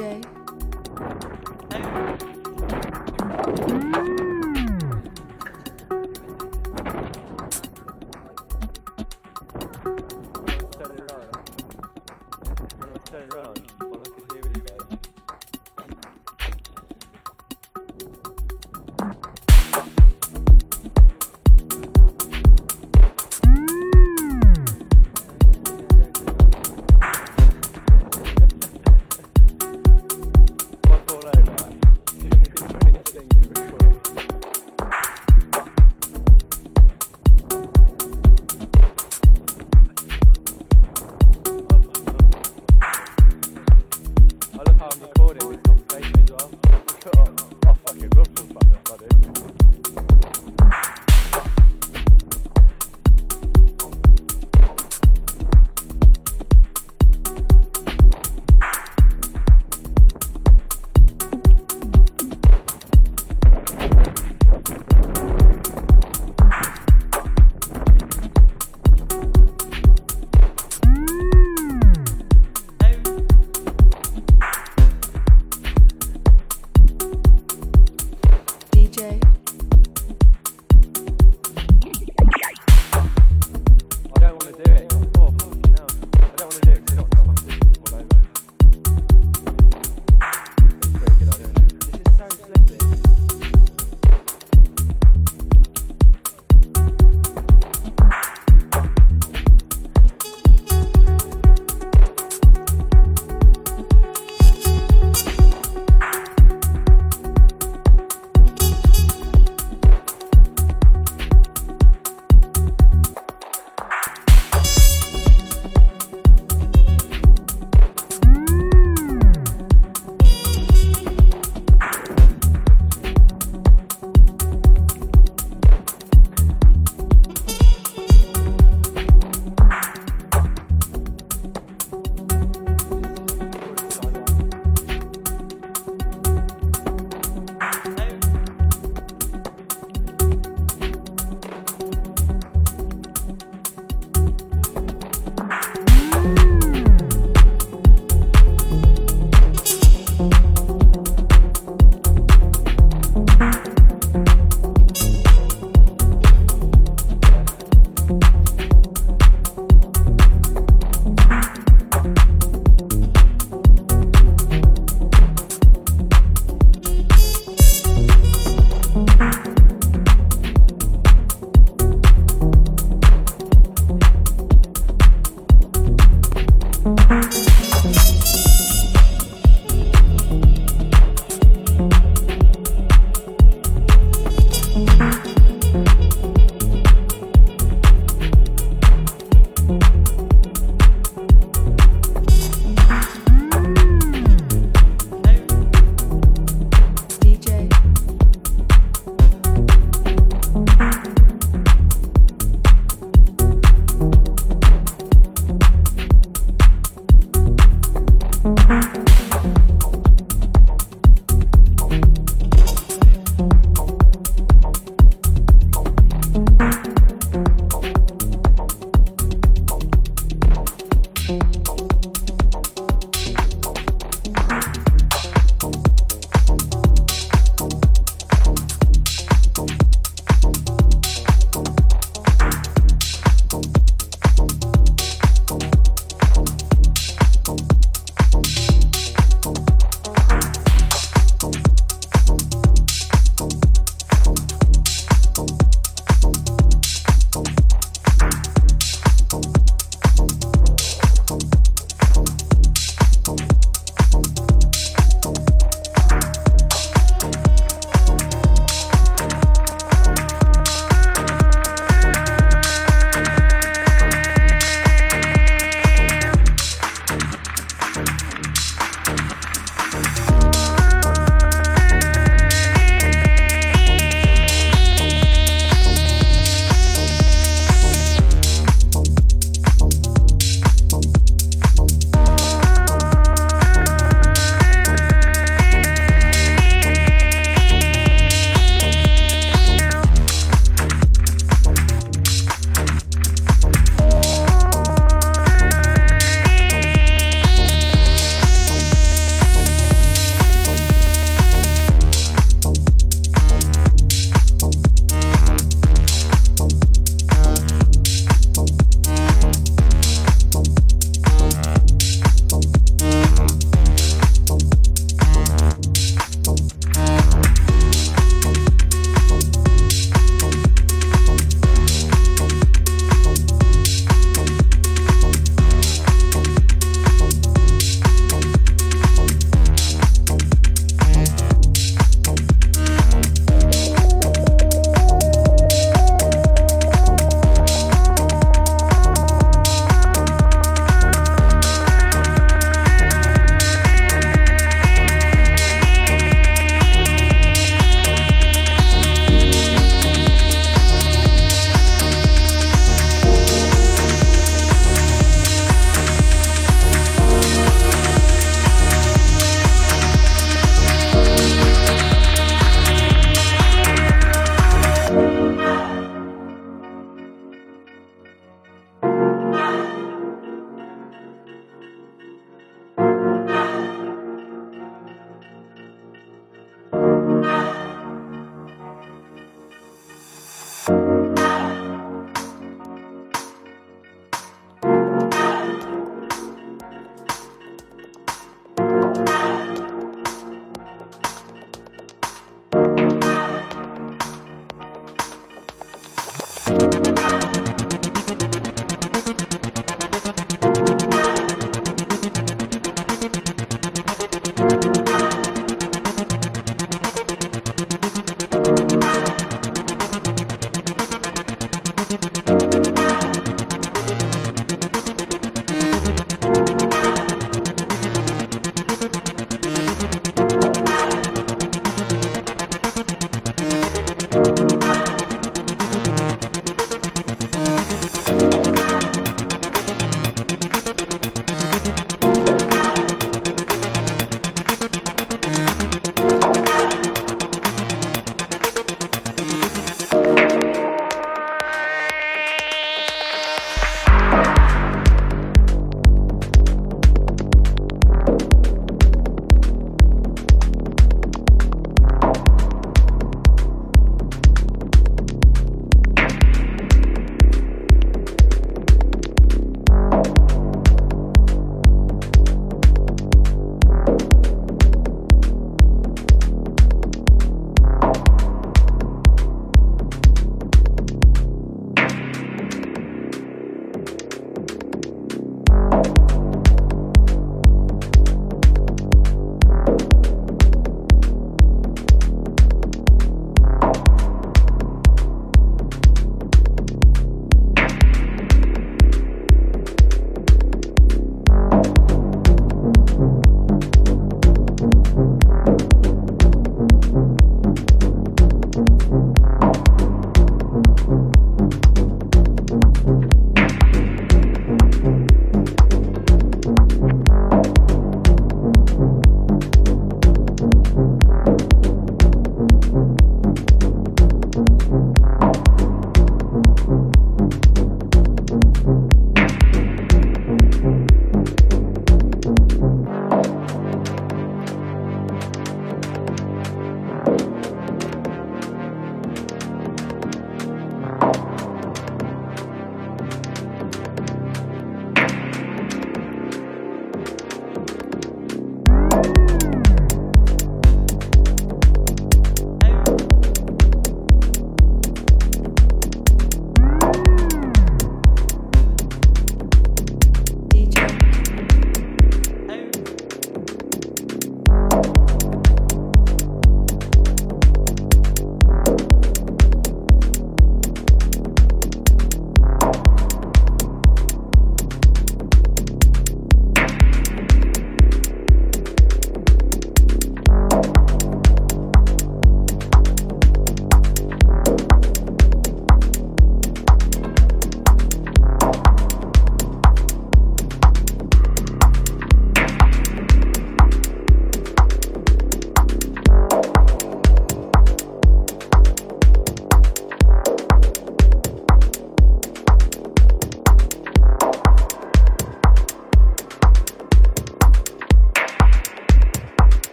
DJ.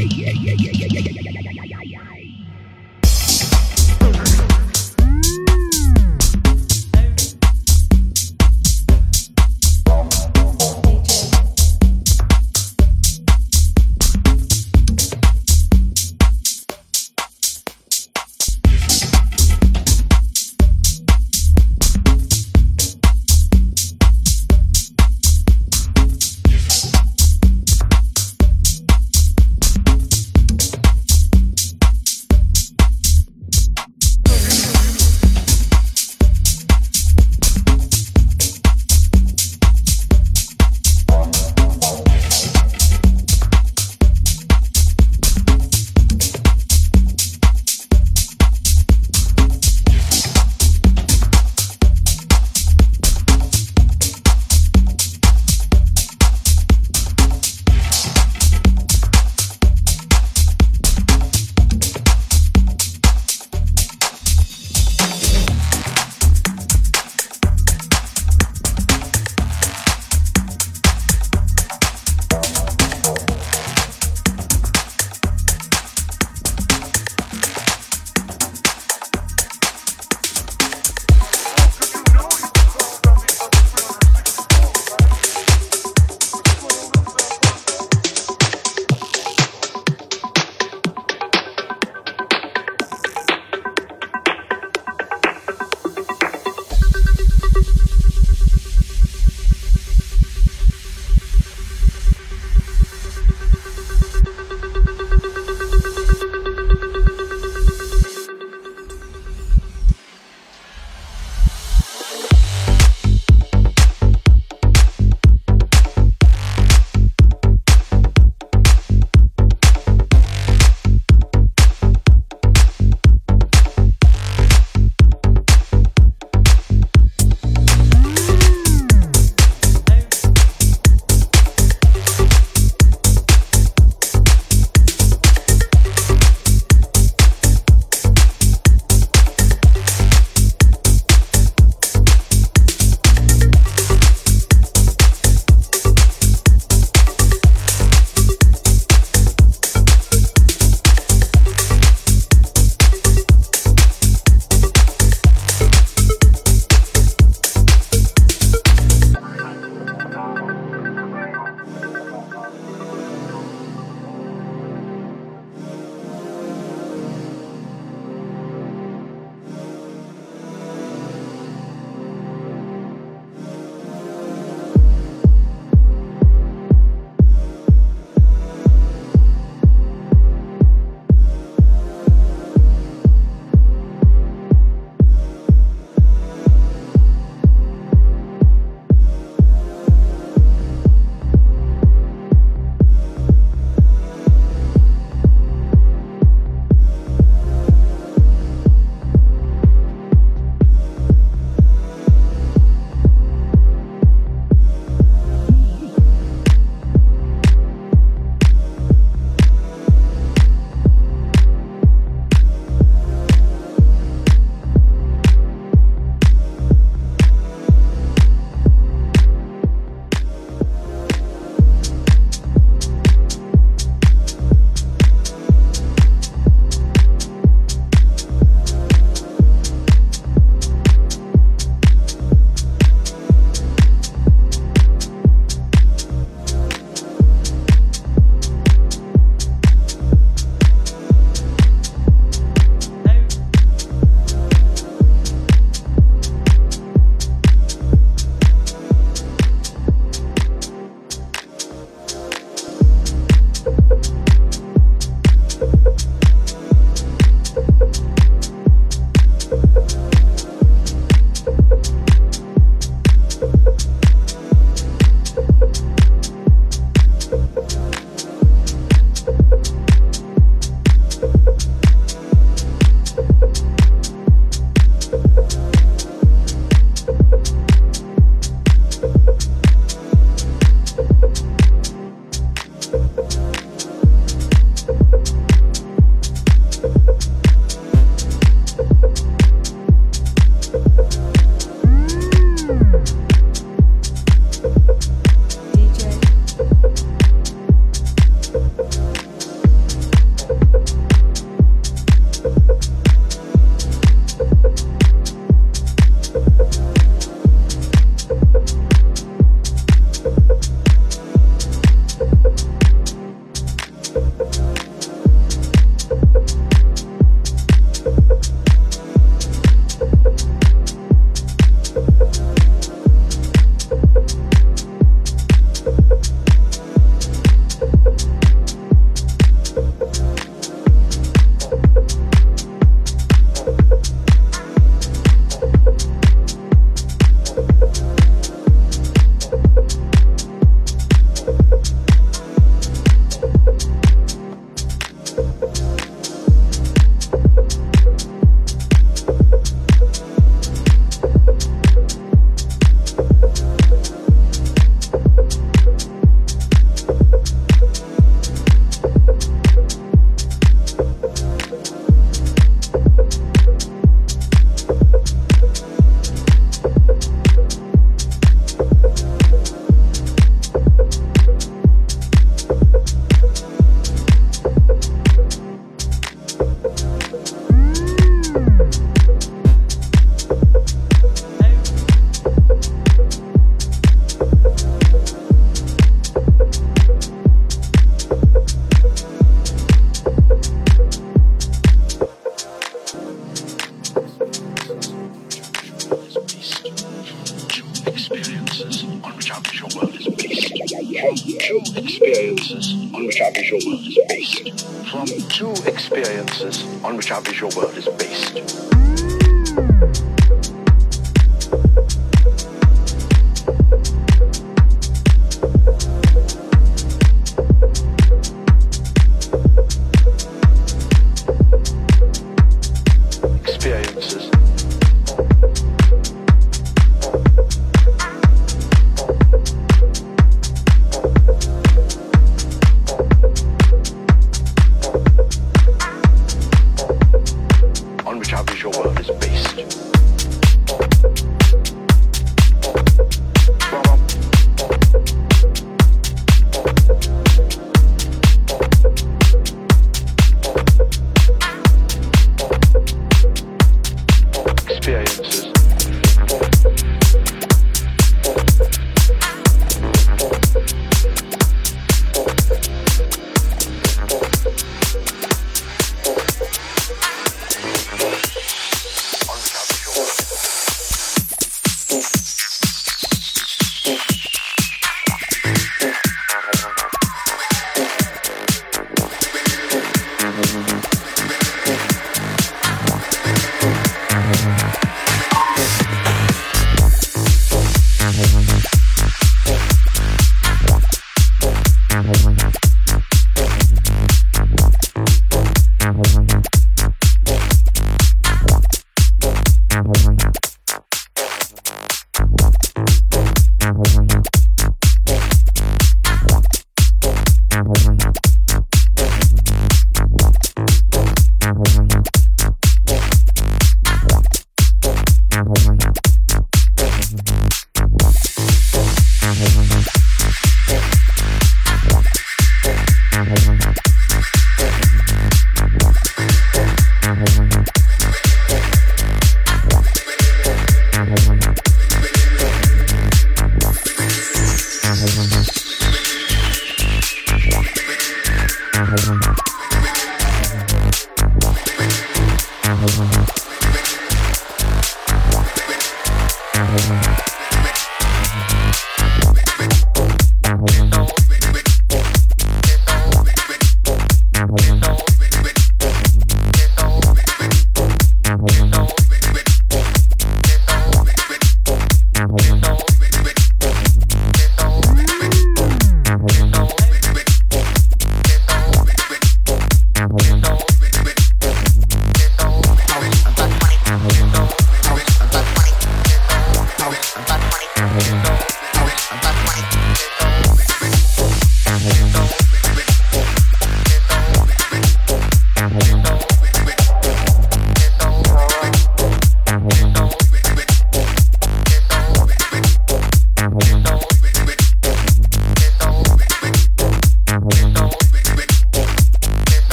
yeah, yeah, yeah.